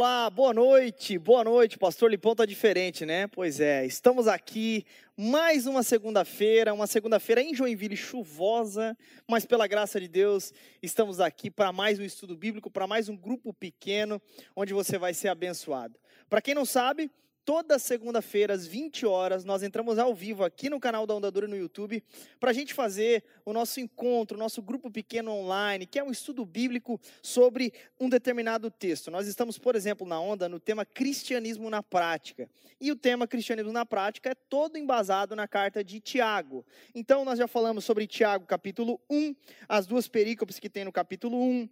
Olá, boa noite, boa noite. Pastor Lipão tá diferente, né? Pois é, estamos aqui mais uma segunda-feira, uma segunda-feira em Joinville chuvosa, mas pela graça de Deus, estamos aqui para mais um estudo bíblico, para mais um grupo pequeno, onde você vai ser abençoado. Para quem não sabe, toda segunda-feira, às 20 horas, nós entramos ao vivo aqui no canal da Ondadura no YouTube para a gente fazer o nosso encontro, o nosso grupo pequeno online, que é um estudo bíblico sobre um determinado texto. Nós estamos, por exemplo, na Onda no tema Cristianismo na Prática. E o tema Cristianismo na Prática é todo embasado na carta de Tiago. Então, nós já falamos sobre Tiago, capítulo 1, as duas perícopes que tem no capítulo 1.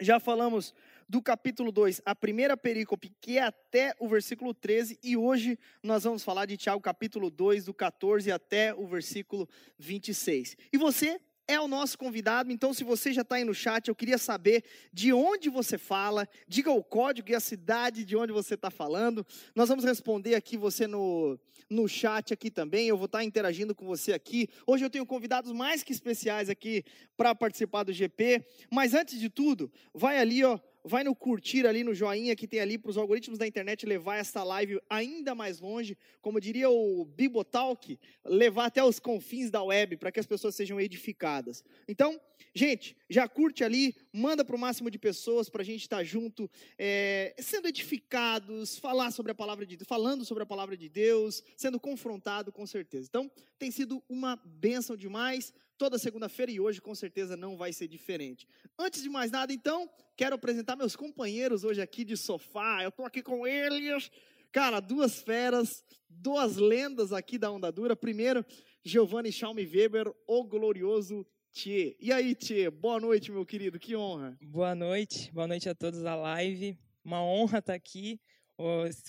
Já falamos do capítulo 2, a primeira perícope, que é até o versículo 13, e hoje nós vamos falar de Tiago, capítulo 2, do 14 até o versículo 26. E você é o nosso convidado, então se você já está aí no chat, eu queria saber de onde você fala, diga o código e a cidade de onde você está falando. Nós vamos responder aqui você no, no chat aqui também, eu vou estar tá interagindo com você aqui. Hoje eu tenho convidados mais que especiais aqui para participar do GP, mas antes de tudo, vai ali, ó, vai no curtir ali, no joinha que tem ali para os algoritmos da internet levar essa live ainda mais longe, como diria o Bibotalk, levar até os confins da web para que as pessoas sejam edificadas. Então, gente, já curte ali, manda para o máximo de pessoas para a gente estar tá junto, é, sendo edificados, falar sobre a palavra de falando sobre a palavra de Deus, sendo confrontado com certeza. Então, tem sido uma bênção demais toda segunda-feira e hoje com certeza não vai ser diferente. Antes de mais nada, então, quero apresentar meus companheiros hoje aqui de sofá. Eu estou aqui com eles. Cara, duas feras, duas lendas aqui da Onda Dura. Primeiro, Giovanni Schaume Weber, o glorioso Tchê. E aí, Tchê, boa noite, meu querido, que honra. Boa noite, boa noite a todos da live. Uma honra estar aqui.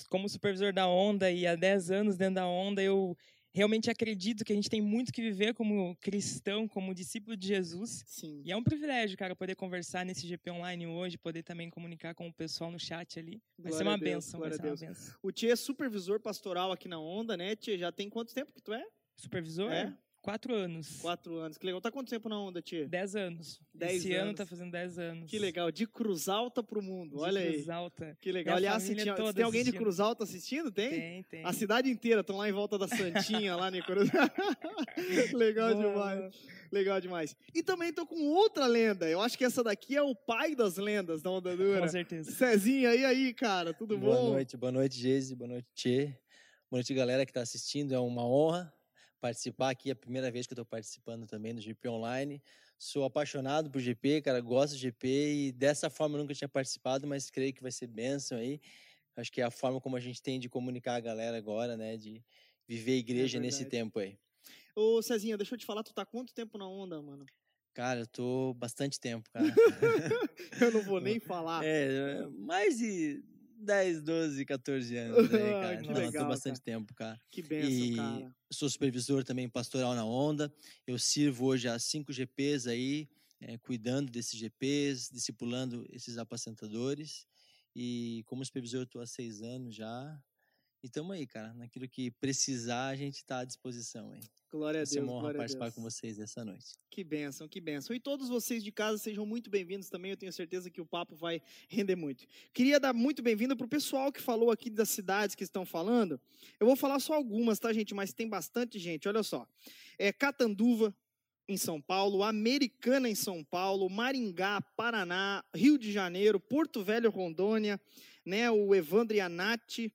Como supervisor da Onda e há 10 anos dentro da Onda, eu realmente acredito que a gente tem muito que viver como cristão, como discípulo de Jesus. Sim. E é um privilégio, cara, poder conversar nesse GP online hoje, poder também comunicar com o pessoal no chat ali. Vai glória ser uma benção, vai ser uma benção. O Tia é supervisor pastoral aqui na Onda, né, Tia? Já tem quanto tempo que tu é? Supervisor? É. Quatro anos. Quatro anos. Que legal. Tá quanto tempo na onda, Tia? Dez anos. Dez Esse anos. ano tá fazendo dez anos. Que legal. De Cruz Alta pro mundo. De Olha aí. Cruz Alta. Que legal. Minha Aliás, se, tinha, se tem alguém assistindo. de Cruz Alta assistindo? Tem? Tem, tem. A cidade inteira estão lá em volta da Santinha, lá em Cruz Legal Boa. demais. Legal demais. E também tô com outra lenda. Eu acho que essa daqui é o pai das lendas da Onda Dura. Com certeza. Cezinha, e aí, cara? Tudo boa bom? Boa noite, boa noite, Geise. Boa noite, Tchê. Boa noite, galera que tá assistindo. É uma honra participar aqui, é a primeira vez que eu estou participando também do GP Online. Sou apaixonado por GP, cara, gosto do GP e dessa forma eu nunca tinha participado, mas creio que vai ser bênção aí. Acho que é a forma como a gente tem de comunicar a galera agora, né, de viver a é igreja é nesse tempo aí. Ô Cezinha, deixa eu te falar, tu tá quanto tempo na onda, mano? Cara, eu tô bastante tempo, cara. eu não vou nem falar. É, mais de 10, 12, 14 anos aí, cara. que Não, legal, tô bastante cara. tempo, cara. Que benção, e cara. Sou supervisor também pastoral na Onda. Eu sirvo hoje a cinco GPs aí, é, cuidando desses GPs, discipulando esses apacentadores. E como supervisor eu estou há seis anos já. E estamos aí, cara. Naquilo que precisar, a gente está à disposição aí. Glória a Deus. É uma honra participar com vocês essa noite. Que bênção, que bênção. E todos vocês de casa sejam muito bem-vindos também. Eu tenho certeza que o papo vai render muito. Queria dar muito bem-vindo para o pessoal que falou aqui das cidades que estão falando. Eu vou falar só algumas, tá, gente? Mas tem bastante gente. Olha só. É Catanduva, em São Paulo, Americana em São Paulo, Maringá, Paraná, Rio de Janeiro, Porto Velho, Rondônia, né, o Evandro Yanati,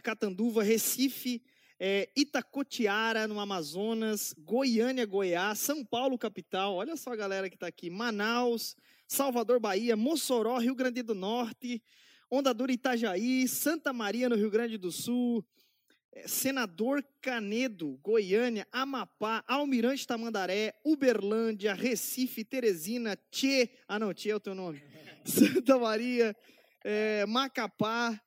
Catanduva, Recife, é, Itacotiara, no Amazonas, Goiânia, Goiás, São Paulo, capital, olha só a galera que está aqui, Manaus, Salvador, Bahia, Mossoró, Rio Grande do Norte, Ondadura, Itajaí, Santa Maria, no Rio Grande do Sul, é, Senador Canedo, Goiânia, Amapá, Almirante Tamandaré, Uberlândia, Recife, Teresina, Tchê, ah não, Tchê é o teu nome, Santa Maria, é, Macapá,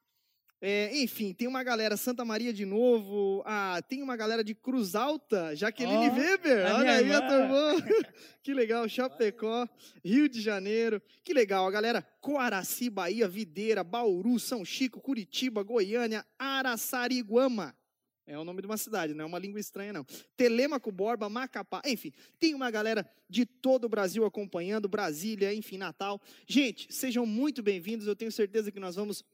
é, enfim, tem uma galera, Santa Maria de novo, ah, tem uma galera de Cruz Alta, Jaqueline oh, Weber, olha aí a turma. que legal, Chapecó, Rio de Janeiro, que legal, a galera Coaraci, Bahia, Videira, Bauru, São Chico, Curitiba, Goiânia, Araçariguama, É o nome de uma cidade, não é uma língua estranha, não. Telemaco, Borba, Macapá, enfim, tem uma galera de todo o Brasil acompanhando, Brasília, enfim, Natal. Gente, sejam muito bem-vindos, eu tenho certeza que nós vamos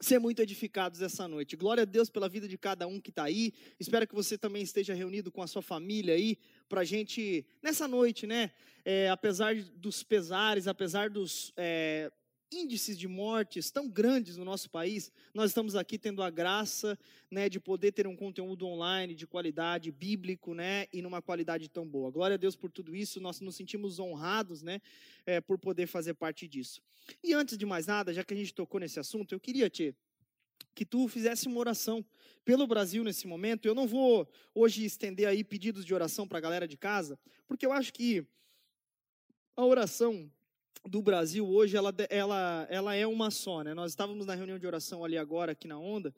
ser muito edificados essa noite. Glória a Deus pela vida de cada um que está aí. Espero que você também esteja reunido com a sua família aí, para a gente, nessa noite, né? É, apesar dos pesares, apesar dos. É, índices de mortes tão grandes no nosso país, nós estamos aqui tendo a graça né, de poder ter um conteúdo online de qualidade bíblico né, e numa qualidade tão boa. Glória a Deus por tudo isso, nós nos sentimos honrados né, é, por poder fazer parte disso. E antes de mais nada, já que a gente tocou nesse assunto, eu queria que tu fizesse uma oração pelo Brasil nesse momento. Eu não vou hoje estender aí pedidos de oração para a galera de casa, porque eu acho que a oração do Brasil hoje, ela, ela, ela é uma só. Né? Nós estávamos na reunião de oração ali agora, aqui na Onda,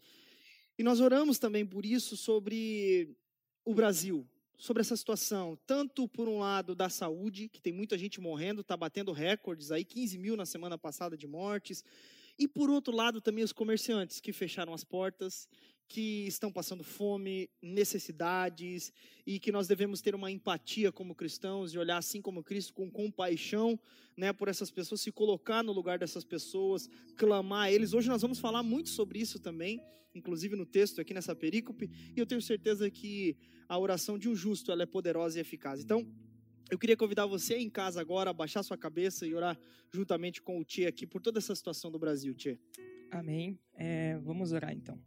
e nós oramos também por isso, sobre o Brasil, sobre essa situação, tanto por um lado da saúde, que tem muita gente morrendo, está batendo recordes aí, 15 mil na semana passada de mortes, e por outro lado também os comerciantes que fecharam as portas, que estão passando fome, necessidades, e que nós devemos ter uma empatia como cristãos e olhar assim como Cristo com compaixão, né, por essas pessoas, se colocar no lugar dessas pessoas, clamar a eles. Hoje nós vamos falar muito sobre isso também, inclusive no texto aqui nessa perícope, e eu tenho certeza que a oração de um justo ela é poderosa e eficaz. Então, eu queria convidar você em casa agora a baixar sua cabeça e orar juntamente com o Tia aqui por toda essa situação do Brasil, Tia. Amém. É, vamos orar então.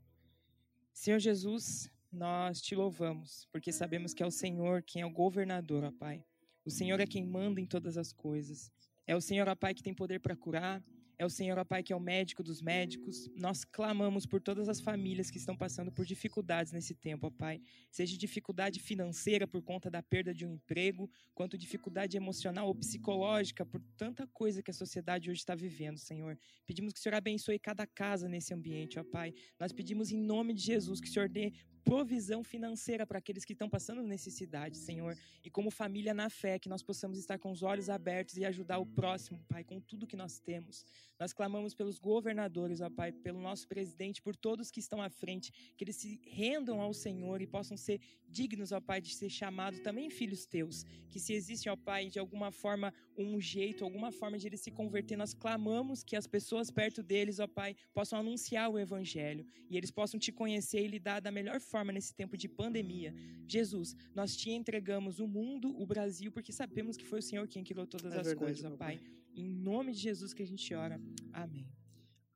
Senhor Jesus, nós te louvamos, porque sabemos que é o Senhor quem é o governador, ó Pai. O Senhor é quem manda em todas as coisas. É o Senhor, ó Pai, que tem poder para curar, é o Senhor, ó Pai, que é o médico dos médicos. Nós clamamos por todas as famílias que estão passando por dificuldades nesse tempo, ó Pai. Seja dificuldade financeira por conta da perda de um emprego, quanto dificuldade emocional ou psicológica por tanta coisa que a sociedade hoje está vivendo, Senhor. Pedimos que o Senhor abençoe cada casa nesse ambiente, ó Pai. Nós pedimos em nome de Jesus que o Senhor dê provisão financeira para aqueles que estão passando necessidade, Senhor. E como família na fé, que nós possamos estar com os olhos abertos e ajudar o próximo, Pai, com tudo que nós temos. Nós clamamos pelos governadores, ó Pai, pelo nosso presidente, por todos que estão à frente, que eles se rendam ao Senhor e possam ser dignos, ó Pai, de ser chamados também filhos teus. Que se existe, ó Pai, de alguma forma um jeito, alguma forma de eles se converter, nós clamamos que as pessoas perto deles, ó Pai, possam anunciar o Evangelho e eles possam te conhecer e lidar da melhor forma nesse tempo de pandemia. Jesus, nós te entregamos o mundo, o Brasil, porque sabemos que foi o Senhor quem criou todas é as verdade, coisas, ó Pai. pai. Em nome de Jesus que a gente ora. Amém.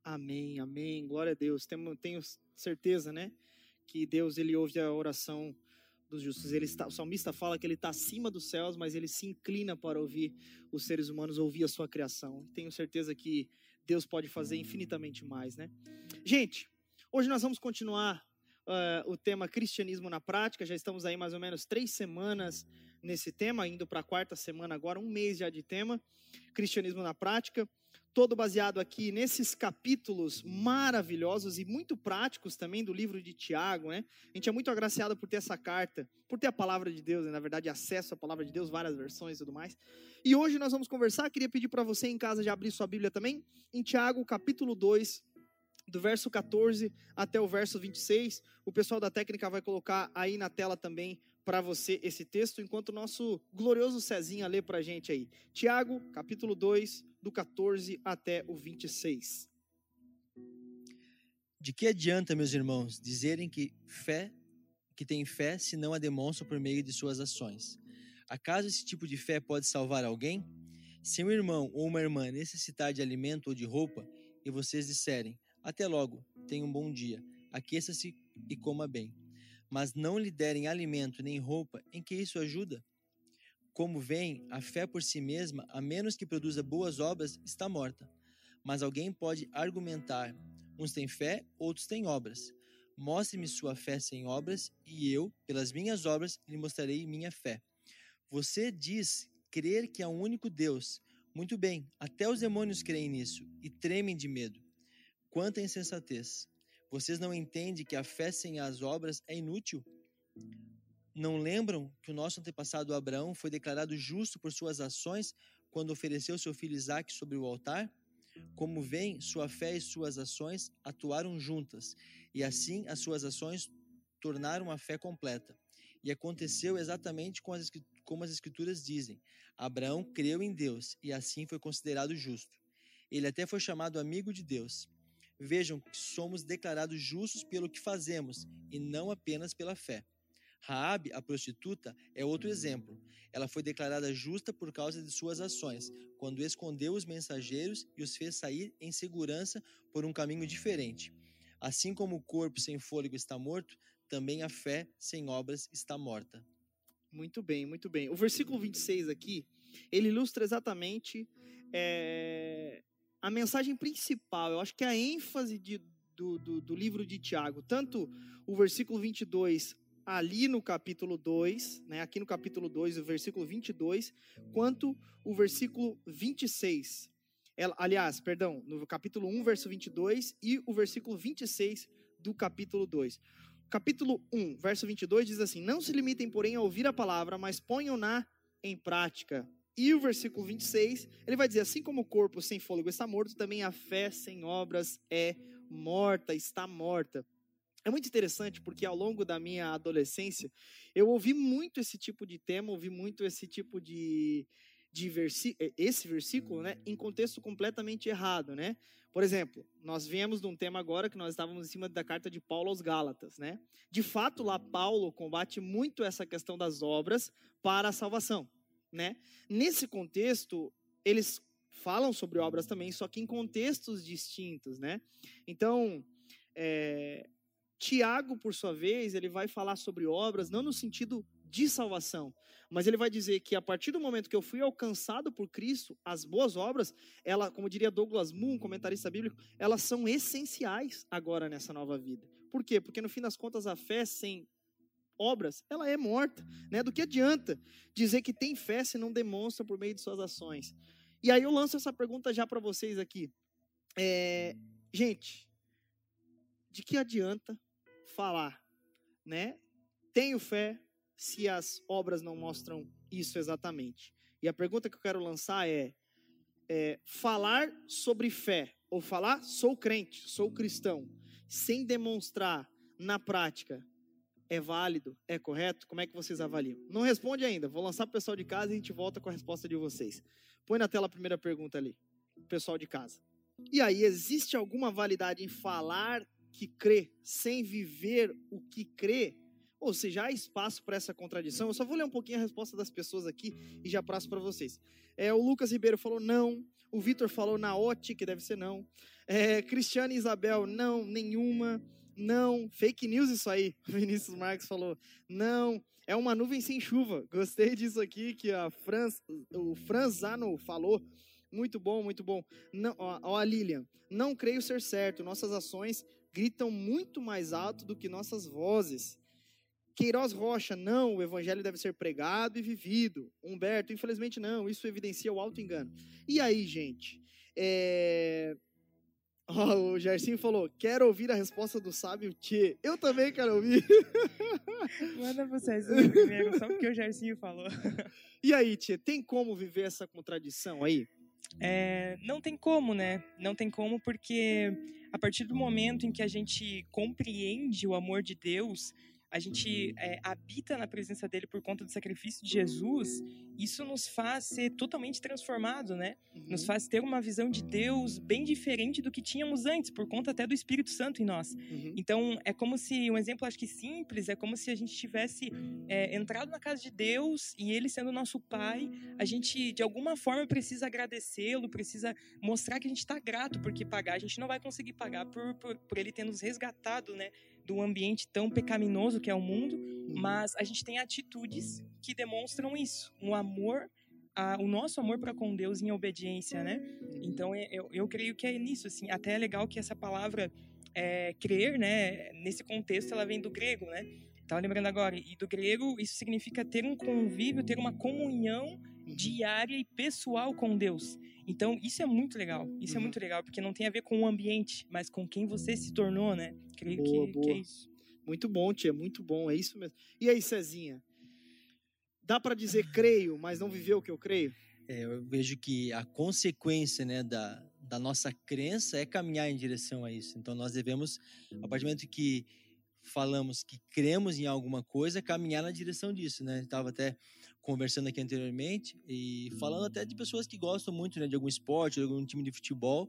Amém, amém. Glória a Deus. Tenho, tenho certeza, né? Que Deus ele ouve a oração dos justos. Ele está, o salmista fala que ele está acima dos céus, mas ele se inclina para ouvir os seres humanos, ouvir a sua criação. Tenho certeza que Deus pode fazer infinitamente mais, né? Gente, hoje nós vamos continuar uh, o tema cristianismo na prática. Já estamos aí mais ou menos três semanas nesse tema, indo para a quarta semana agora, um mês já de tema, cristianismo na prática todo baseado aqui nesses capítulos maravilhosos e muito práticos também do livro de Tiago, né? A gente é muito agraciado por ter essa carta, por ter a palavra de Deus, né? na verdade, acesso à palavra de Deus, várias versões e tudo mais. E hoje nós vamos conversar, queria pedir para você em casa de abrir sua Bíblia também, em Tiago, capítulo 2, do verso 14 até o verso 26. O pessoal da técnica vai colocar aí na tela também para você esse texto, enquanto o nosso glorioso Cezinha lê para a gente aí. Tiago, capítulo 2, do 14 até o 26. De que adianta, meus irmãos, dizerem que fé, que tem fé, se não a demonstram por meio de suas ações? Acaso esse tipo de fé pode salvar alguém? Se um irmão ou uma irmã necessitar de alimento ou de roupa, e vocês disserem, até logo, tenha um bom dia, aqueça-se e coma bem, mas não lhe derem alimento nem roupa, em que isso ajuda? Como vem, a fé por si mesma, a menos que produza boas obras, está morta. Mas alguém pode argumentar: uns têm fé, outros têm obras. Mostre-me sua fé sem obras, e eu, pelas minhas obras, lhe mostrarei minha fé. Você diz crer que há um único Deus. Muito bem, até os demônios creem nisso e tremem de medo. Quanta insensatez! Vocês não entendem que a fé sem as obras é inútil? Não lembram que o nosso antepassado Abraão foi declarado justo por suas ações quando ofereceu seu filho Isaque sobre o altar? Como vem, sua fé e suas ações atuaram juntas, e assim as suas ações tornar uma fé completa. E aconteceu exatamente como as Escrituras dizem: Abraão creu em Deus e assim foi considerado justo. Ele até foi chamado amigo de Deus. Vejam que somos declarados justos pelo que fazemos e não apenas pela fé. Raabe, a prostituta, é outro exemplo. Ela foi declarada justa por causa de suas ações, quando escondeu os mensageiros e os fez sair em segurança por um caminho diferente. Assim como o corpo sem fôlego está morto, também a fé sem obras está morta. Muito bem, muito bem. O versículo 26 aqui, ele ilustra exatamente é, a mensagem principal, eu acho que é a ênfase de, do, do, do livro de Tiago. Tanto o versículo 22 ali no capítulo 2, né, aqui no capítulo 2, o versículo 22, quanto o versículo 26. Ela, aliás, perdão, no capítulo 1, verso 22 e o versículo 26 do capítulo 2. Capítulo 1, verso 22 diz assim: Não se limitem, porém, a ouvir a palavra, mas ponham-na em prática. E o versículo 26, ele vai dizer: Assim como o corpo sem fôlego está morto, também a fé sem obras é morta, está morta. É muito interessante porque ao longo da minha adolescência eu ouvi muito esse tipo de tema, ouvi muito esse tipo de, de versi esse versículo, né, em contexto completamente errado, né? Por exemplo, nós viemos de um tema agora que nós estávamos em cima da carta de Paulo aos Gálatas, né? De fato, lá Paulo combate muito essa questão das obras para a salvação, né? Nesse contexto, eles falam sobre obras também, só que em contextos distintos, né? Então, é, Tiago, por sua vez, ele vai falar sobre obras não no sentido de salvação, mas ele vai dizer que a partir do momento que eu fui alcançado por Cristo, as boas obras, ela, como diria Douglas Moon, comentarista bíblico, elas são essenciais agora nessa nova vida. Por quê? Porque no fim das contas a fé sem obras, ela é morta, né? Do que adianta dizer que tem fé se não demonstra por meio de suas ações? E aí eu lanço essa pergunta já para vocês aqui. É, gente, de que adianta falar, né? Tenho fé se as obras não mostram isso exatamente. E a pergunta que eu quero lançar é, é falar sobre fé ou falar sou crente, sou cristão, sem demonstrar na prática é válido, é correto? Como é que vocês avaliam? Não responde ainda. Vou lançar para o pessoal de casa e a gente volta com a resposta de vocês. Põe na tela a primeira pergunta ali, pessoal de casa. E aí, existe alguma validade em falar que crê sem viver o que crê? Ou seja, há espaço para essa contradição? Eu só vou ler um pouquinho a resposta das pessoas aqui e já passo para vocês. É, o Lucas Ribeiro falou não. O Vitor falou Naote, que deve ser não. É, Cristiane Isabel, não, nenhuma. Não, fake news isso aí. Vinícius Marques falou, não, é uma nuvem sem chuva. Gostei disso aqui que a Franz, o Franzano falou. Muito bom, muito bom. Não, ó, ó, a Lilian, não creio ser certo. Nossas ações gritam muito mais alto do que nossas vozes. Queiroz Rocha, não, o evangelho deve ser pregado e vivido. Humberto, infelizmente não, isso evidencia o alto engano. E aí, gente? É... Oh, o Gersinho falou: quero ouvir a resposta do sábio Tchê. Eu também quero ouvir. Manda pro Cezinho primeiro, só porque o Gersinho falou. E aí, Tchê, tem como viver essa contradição aí? É, não tem como, né? Não tem como porque a partir do momento em que a gente compreende o amor de Deus, a gente é, habita na presença dele por conta do sacrifício de Jesus, isso nos faz ser totalmente transformado, né? Uhum. Nos faz ter uma visão de Deus bem diferente do que tínhamos antes, por conta até do Espírito Santo em nós. Uhum. Então, é como se, um exemplo acho que simples, é como se a gente tivesse é, entrado na casa de Deus e ele sendo nosso Pai, a gente de alguma forma precisa agradecê-lo, precisa mostrar que a gente está grato, porque pagar a gente não vai conseguir pagar por, por, por ele ter nos resgatado, né? Do ambiente tão pecaminoso que é o mundo, uhum. mas a gente tem atitudes que demonstram isso, um amor, a, o nosso amor para com Deus em obediência, né? Então é, eu, eu creio que é nisso, assim. Até é legal que essa palavra é, crer, né? Nesse contexto ela vem do grego, né? Tava lembrando agora. E do grego isso significa ter um convívio, ter uma comunhão uhum. diária e pessoal com Deus. Então, isso é muito legal. Isso é uhum. é muito legal, porque não tem a ver com o ambiente, mas com quem você se tornou, né? Creio boa, que, boa. que é isso. Muito bom, tia, muito bom, é isso mesmo. E aí, Cezinha? Dá para dizer creio, mas não viveu o que eu creio? É, eu vejo que a consequência né, da, da nossa crença é caminhar em direção a isso. Então, nós devemos, a partir do momento que falamos que cremos em alguma coisa, caminhar na direção disso, né? Estava até conversando aqui anteriormente e falando até de pessoas que gostam muito né, de algum esporte, de algum time de futebol.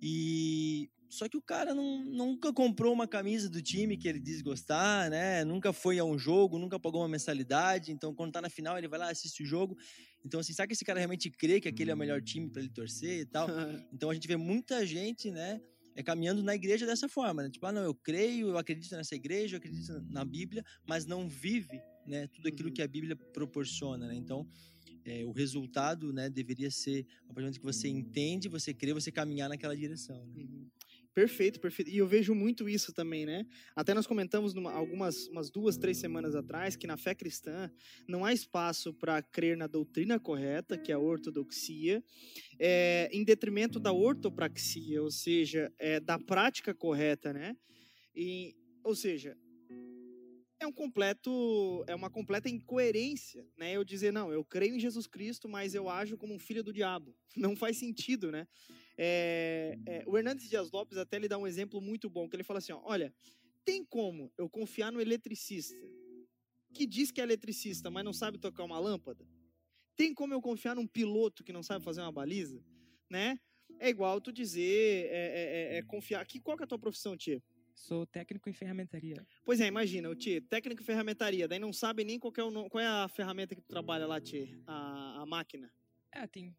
E só que o cara não, nunca comprou uma camisa do time que ele diz gostar, né? Nunca foi a um jogo, nunca pagou uma mensalidade. Então, quando tá na final, ele vai lá, assiste o jogo. Então, assim, será que esse cara realmente crê que aquele é o melhor time para ele torcer e tal? então, a gente vê muita gente, né? É caminhando na igreja dessa forma, né? Tipo, ah, não, eu creio, eu acredito nessa igreja, eu acredito na Bíblia, mas não vive, né? Tudo aquilo uhum. que a Bíblia proporciona, né? Então, é, o resultado, né, deveria ser, a partir do que você entende, você crê, você caminhar naquela direção. Né? Uhum. Perfeito, perfeito. E eu vejo muito isso também, né? Até nós comentamos numa, algumas umas duas, três semanas atrás que na fé cristã não há espaço para crer na doutrina correta, que é a ortodoxia, é, em detrimento da ortopraxia, ou seja, é, da prática correta, né? E, ou seja, é um completo é uma completa incoerência, né? Eu dizer não, eu creio em Jesus Cristo, mas eu ajo como um filho do diabo. Não faz sentido, né? É, é, o Hernandes Dias Lopes até lhe dá um exemplo muito bom, que ele fala assim, ó, olha, tem como eu confiar no eletricista que diz que é eletricista, mas não sabe tocar uma lâmpada? Tem como eu confiar num piloto que não sabe fazer uma baliza, né? É igual tu dizer, é, é, é, é confiar. Aqui, qual que é a tua profissão, tia? Sou técnico em ferramentaria. Pois é, imagina, o Tia, técnico em ferramentaria, daí não sabe nem qual é, o, qual é a ferramenta que tu trabalha lá, Tia, a, a máquina. É, tem.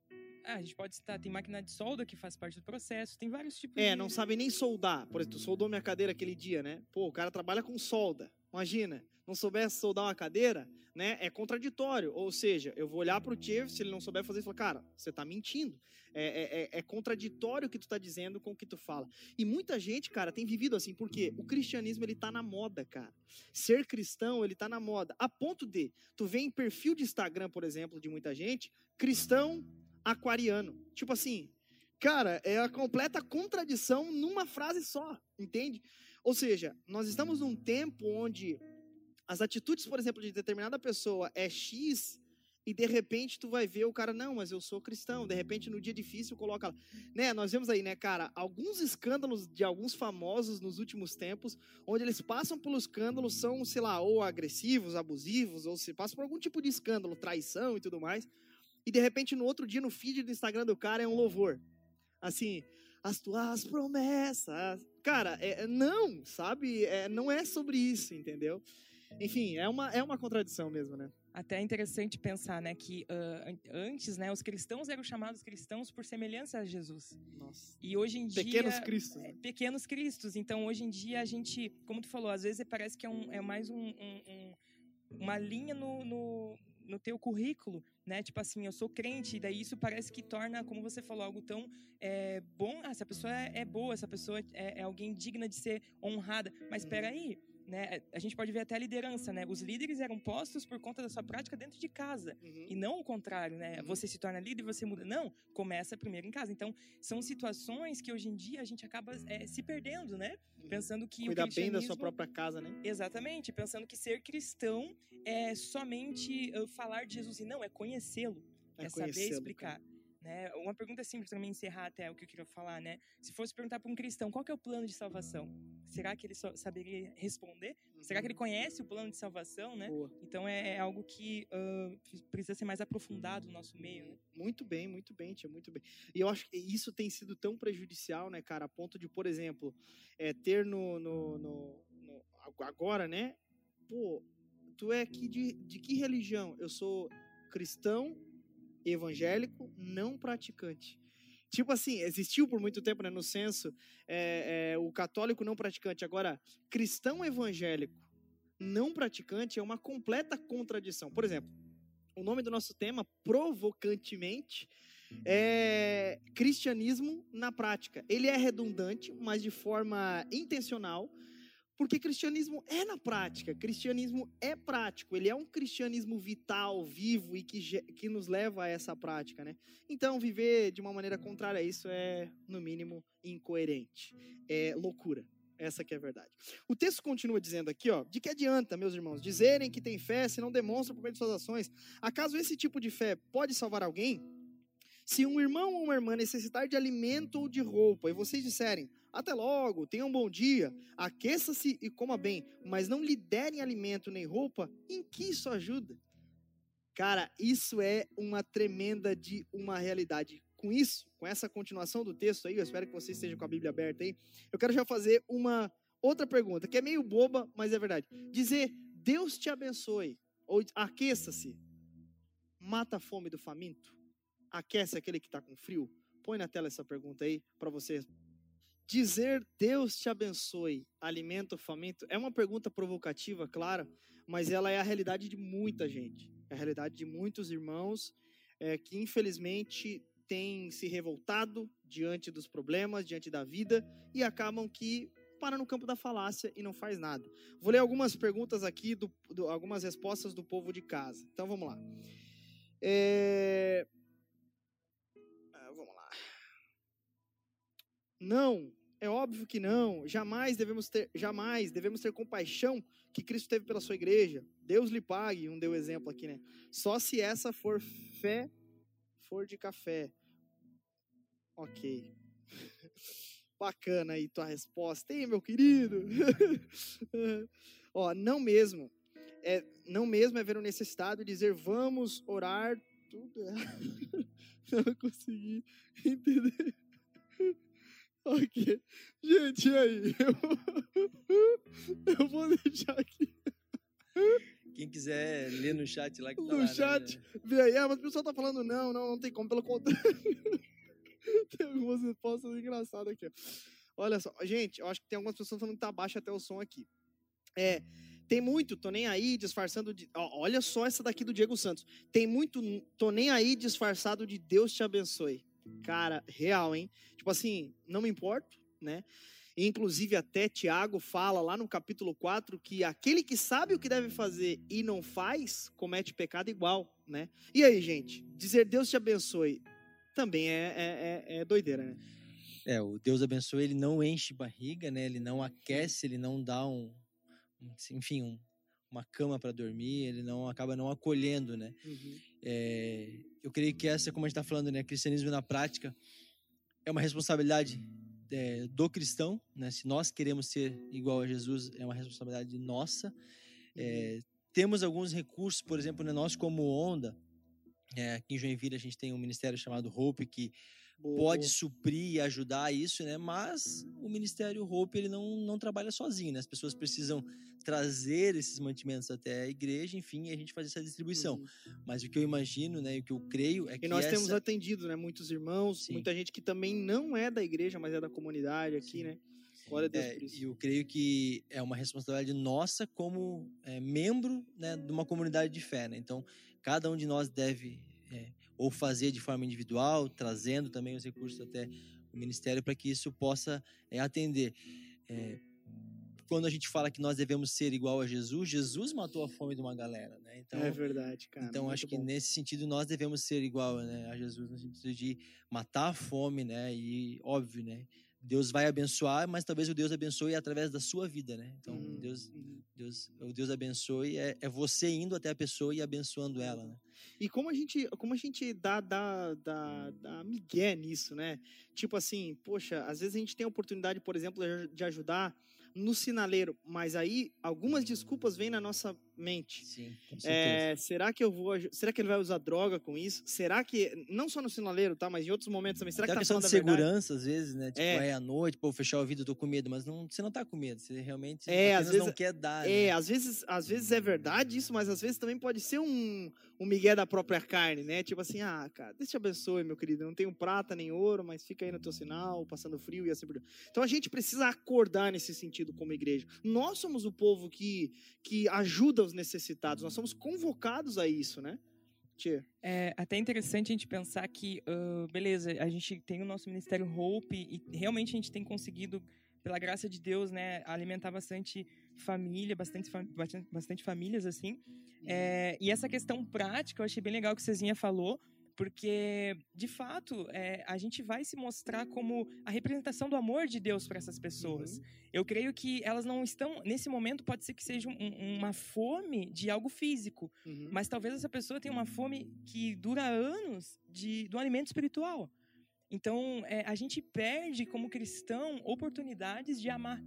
Ah, a gente pode citar, tem máquina de solda que faz parte do processo, tem vários tipos É, de... não sabe nem soldar. Por exemplo, tu soldou minha cadeira aquele dia, né? Pô, o cara trabalha com solda. Imagina, não soubesse soldar uma cadeira, né? É contraditório. Ou seja, eu vou olhar pro Tio, se ele não souber fazer, e falar, cara, você tá mentindo. É, é, é, é, contraditório o que tu tá dizendo com o que tu fala. E muita gente, cara, tem vivido assim, porque o cristianismo, ele tá na moda, cara. Ser cristão, ele tá na moda. A ponto de, tu vê em perfil de Instagram, por exemplo, de muita gente, cristão aquariano. Tipo assim, cara, é a completa contradição numa frase só, entende? Ou seja, nós estamos num tempo onde as atitudes, por exemplo, de determinada pessoa é X e de repente tu vai ver o cara, não, mas eu sou cristão. De repente no dia difícil coloca lá. Né, nós vemos aí, né, cara, alguns escândalos de alguns famosos nos últimos tempos, onde eles passam pelos escândalos, são, sei lá, ou agressivos, abusivos, ou se passam por algum tipo de escândalo, traição e tudo mais. E de repente no outro dia no feed do Instagram do cara é um louvor. Assim, as tuas promessas. Cara, é, não, sabe? É, não é sobre isso, entendeu? Enfim, é uma, é uma contradição mesmo, né? Até é interessante pensar, né, que uh, antes, né, os cristãos eram chamados cristãos por semelhança a Jesus. Nossa. E hoje em dia pequenos cristos. Né? Pequenos cristos. Então, hoje em dia a gente, como tu falou, às vezes parece que é, um, é mais um, um, um, uma linha no, no, no teu currículo, né? Tipo assim, eu sou crente, e daí isso parece que torna, como você falou, algo tão é, bom. Ah, essa pessoa é, é boa, essa pessoa é, é, alguém digna de ser honrada. Mas espera uhum. aí, né, a gente pode ver até a liderança, né? Os líderes eram postos por conta da sua prática dentro de casa uhum. e não o contrário, né? Uhum. Você se torna líder e você muda. Não, começa primeiro em casa. Então, são situações que hoje em dia a gente acaba é, se perdendo, né? Uhum. Pensando que cuidar bem da sua própria casa, né? Exatamente, pensando que ser cristão é somente uh, falar de Jesus e não é conhecê-lo, é, é saber explicar. Cara. Né? Uma pergunta simples para mim encerrar até o que eu queria falar, né? Se fosse perguntar para um cristão qual é o plano de salvação, será que ele saberia responder? Uhum. Será que ele uhum. conhece o plano de salvação, né? Boa. Então é, é, algo que uh, precisa ser mais aprofundado no nosso meio, né? Muito bem, muito bem, tia, muito bem. E eu acho que isso tem sido tão prejudicial, né, cara, a ponto de, por exemplo, é, ter no, no, no, no agora, né? Pô, tu é aqui de, de que religião? Eu sou cristão evangélico não praticante. Tipo assim, existiu por muito tempo né, no censo é, é, o católico não praticante. Agora, cristão evangélico não praticante é uma completa contradição. Por exemplo, o nome do nosso tema, provocantemente, é cristianismo na prática. Ele é redundante, mas de forma intencional, porque cristianismo é na prática, cristianismo é prático, ele é um cristianismo vital, vivo e que, que nos leva a essa prática, né? Então, viver de uma maneira contrária a isso é, no mínimo, incoerente, é loucura. Essa que é a verdade. O texto continua dizendo aqui, ó, de que adianta, meus irmãos, dizerem que tem fé se não demonstram por meio de suas ações? Acaso esse tipo de fé pode salvar alguém? Se um irmão ou uma irmã necessitar de alimento ou de roupa, e vocês disserem, Até logo, tenha um bom dia, aqueça-se e coma bem, mas não lhe derem alimento nem roupa, em que isso ajuda? Cara, isso é uma tremenda de uma realidade. Com isso, com essa continuação do texto aí, eu espero que vocês estejam com a Bíblia aberta aí, eu quero já fazer uma outra pergunta, que é meio boba, mas é verdade. Dizer, Deus te abençoe, ou aqueça-se, mata a fome do faminto? Aquece aquele que está com frio? Põe na tela essa pergunta aí para você. Dizer Deus te abençoe, alimenta o faminto, é uma pergunta provocativa, claro, mas ela é a realidade de muita gente. É a realidade de muitos irmãos é, que, infelizmente, têm se revoltado diante dos problemas, diante da vida, e acabam que para no campo da falácia e não faz nada. Vou ler algumas perguntas aqui, do, do, algumas respostas do povo de casa. Então vamos lá. É... Não, é óbvio que não. Jamais devemos ter, jamais devemos ter compaixão que Cristo teve pela sua igreja. Deus lhe pague, um deu exemplo aqui, né? Só se essa for fé, for de café. Ok. Bacana aí tua resposta, hein, meu querido? Ó, não mesmo. É, não mesmo é ver o necessitado dizer vamos orar tudo errado. Não consegui entender. Ok. Gente, e aí? Eu, eu vou deixar aqui. Quem quiser ler no chat lá que tá No lá, chat, Né? vê aí. Ah, mas o pessoal tá falando não, não, não tem como, pelo contrário. tem algumas respostas engraçadas aqui. Olha só, gente, eu acho que tem algumas pessoas falando que tá baixo até o som aqui. É, tem muito, tô nem aí disfarçando de. ó, olha só essa daqui do Diego Santos. Tem muito, tô nem aí disfarçado de Deus te abençoe. Cara, real, hein? Tipo assim, não me importo, né? Inclusive, até Tiago fala lá no capítulo 4 que aquele que sabe o que deve fazer e não faz, comete pecado igual, né? E aí, gente, dizer Deus te abençoe também é, é, é- é doideira, né? É, o Deus abençoe, ele não enche barriga, né? Ele não aquece, ele não dá um, enfim, um- uma cama para dormir, ele não acaba não acolhendo, né? É, eu creio que essa, como a gente está falando, né, cristianismo na prática, é uma responsabilidade é, do cristão, né? Se nós queremos ser igual a Jesus, é uma responsabilidade nossa. É, temos alguns recursos, por exemplo, né, nós como Onda, é, aqui em Joinville a gente tem um ministério chamado Hope que Boa, pode suprir e ajudar isso, né? Mas o Ministério Hope ele não, não trabalha sozinho, né? As pessoas precisam trazer esses mantimentos até a igreja, enfim, e a gente faz essa distribuição. Uhum. Mas o que eu imagino, né, e o que eu creio é que E nós essa... temos atendido, né? Muitos irmãos, Sim. muita gente que também não é da igreja, mas é da comunidade aqui, Sim. né? Glória a Deus É, por isso. e eu creio que é uma responsabilidade nossa como é, membro né, de uma comunidade de fé. Né? Então, cada um de nós deve é, ou fazer de forma individual, trazendo também os recursos até o ministério para que isso possa é, atender. É, quando a gente fala que nós devemos ser igual a Jesus, Jesus matou a fome de uma galera, né? Então, é verdade, cara. então acho que bom. nesse sentido nós devemos ser igual né, a Jesus no sentido de matar a fome, né? E óbvio, né? Deus vai abençoar, mas talvez o Deus abençoe através da sua vida, né? Então Uhum, Deus, uhum. Deus, o Deus abençoe é, é você indo até a pessoa e abençoando ela, né? E como a gente, como a gente dá, dá, dá, dá migué nisso, né? Tipo assim, poxa, às vezes a gente tem a oportunidade, por exemplo, de ajudar no sinaleiro, mas aí algumas desculpas vêm na nossa mente. Sim, com certeza. É, será que eu vou. Será que ele vai usar droga com isso? Será que. Não só no sinaleiro, tá? Mas em outros momentos também. Será Até que tá questão de segurança, às vezes, né? Tipo, É. é à noite, pô, fechar o vidro, eu tô com medo, mas não, você não tá com medo, você realmente É, às vezes- não quer dar, É, né? às vezes, às vezes é verdade isso, mas às vezes também pode ser um, um migué da própria carne, né? Tipo assim, ah, cara, Deus te abençoe, meu querido. Eu não tenho prata nem ouro, mas fica aí no teu sinal, passando frio e assim por diante. Então a gente precisa acordar nesse sentido como igreja. Nós somos o povo que, que ajuda os necessitados, nós somos convocados a isso, né? Tchê. É até interessante a gente pensar que, ah, beleza, a gente tem o nosso Ministério Hope e realmente a gente tem conseguido, pela graça de Deus, né, alimentar bastante família, bastante, bastante, bastante famílias, assim. É, e essa questão prática, eu achei bem legal que o Cezinha falou, porque, de fato, é, a gente vai se mostrar como a representação do amor de Deus para essas pessoas. Eu creio que elas não estão, nesse momento, pode ser que seja um- uma fome de algo físico, Uhum. mas talvez essa pessoa tenha uma fome que dura anos de, do alimento espiritual. Então, é, a gente perde, como cristão, oportunidades de amar.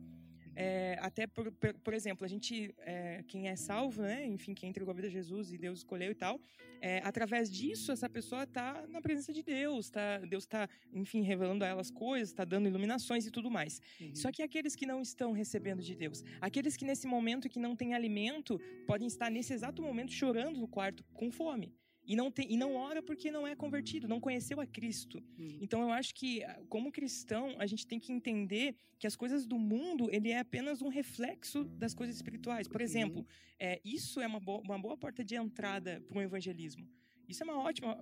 É, até, por, por, exemplo, a gente, é, quem é salvo, né? Enfim, quem entregou a vida a Jesus e Deus escolheu e tal, é, através disso, essa pessoa está na presença de Deus, tá, Deus está, enfim, revelando a elas coisas, está dando iluminações e tudo mais. Uhum. Só que aqueles que não estão recebendo de Deus, aqueles que nesse momento que não têm alimento, podem estar nesse exato momento chorando no quarto com fome e não, tem, e não ora porque não é convertido, não conheceu a Cristo. Uhum. Então eu acho que, ah, como cristão, a gente tem que entender que as coisas do mundo ele é apenas um reflexo das coisas espirituais. Por exemplo, uhum. é, isso é uma boa, uma boa porta de entrada para o evangelismo. Isso é uma ótima